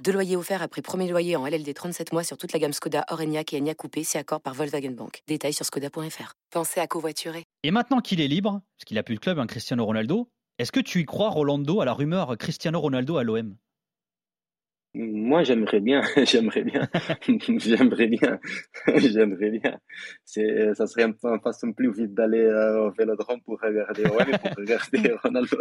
Deux loyers offerts après premier loyer en LLD 37 mois sur toute la gamme Skoda, Orenia et Enya Coupé, c'est accord par Volkswagen Bank. Détails sur skoda.fr. Pensez à covoiturer. Et maintenant qu'il est libre, parce qu'il a plus de club, un hein, Cristiano Ronaldo, est-ce que tu y crois, Rolando, à la rumeur Cristiano Ronaldo à l'OM moi, j'aimerais bien, j'aimerais bien, j'aimerais bien, j'aimerais bien. C'est, ça serait une façon plus vite d'aller euh, au Vélodrome pour regarder ouais, pour regarder Ronaldo.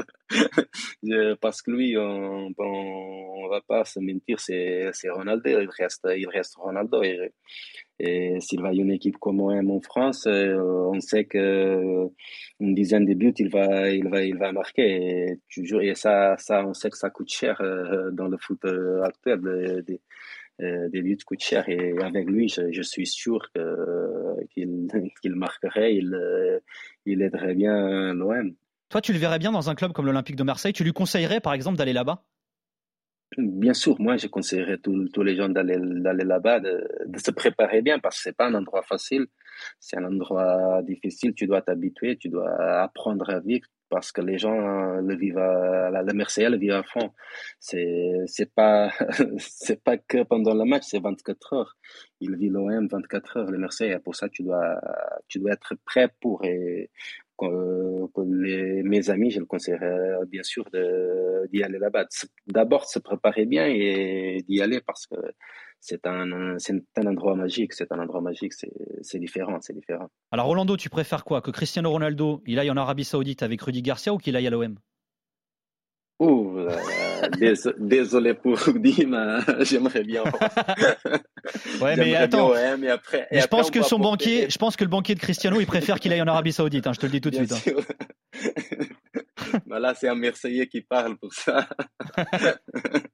Parce que lui, on, on, va pas se mentir, c'est, Ronaldo. Il reste, il reste Ronaldo. Et, s'il va à une équipe comme OM en France, euh, on sait que une dizaine de buts, il va, il va, il va marquer. Et, toujours, et ça, ça, on sait que ça coûte cher euh, dans le foot euh, actuel. Des, des buts coûtent cher et avec lui, je, suis sûr qu'il qu'il marquerait, il, il aiderait bien l'OM. Toi, tu le verrais bien dans un club comme l'Olympique de Marseille. Tu lui conseillerais, par exemple, d'aller là-bas? Bien sûr, moi, je conseillerais tous les gens d'aller là-bas, de, se préparer bien parce que c'est pas un endroit facile, c'est un endroit difficile. Tu dois t'habituer, tu dois apprendre à vivre parce que les gens le vivent à la, Marseille le vivent à fond. C'est c'est pas pas que pendant le match, c'est 24 heures. Il vit l'OM 24 heures le Marseille. Pour ça, tu dois tu dois être prêt pour pour les, mes amis, je le conseillerais bien sûr d'y aller là-bas. D'abord, se préparer bien et d'y aller parce que c'est un, un endroit magique, c'est un endroit magique, c'est différent, c'est différent. Alors Rolando, tu préfères quoi? Que Cristiano Ronaldo, il aille en Arabie Saoudite avec Rudy Garcia ou qu'il aille à l'OM Ouh, désolé pour Dima, j'aimerais bien. ouais, mais attends. mais après, je pense que son banquier, je pense que le banquier de Cristiano, il préfère qu'il aille en Arabie Saoudite. Hein, je te le dis tout de suite. Hein. bah là, c'est un Marseillais qui parle pour ça.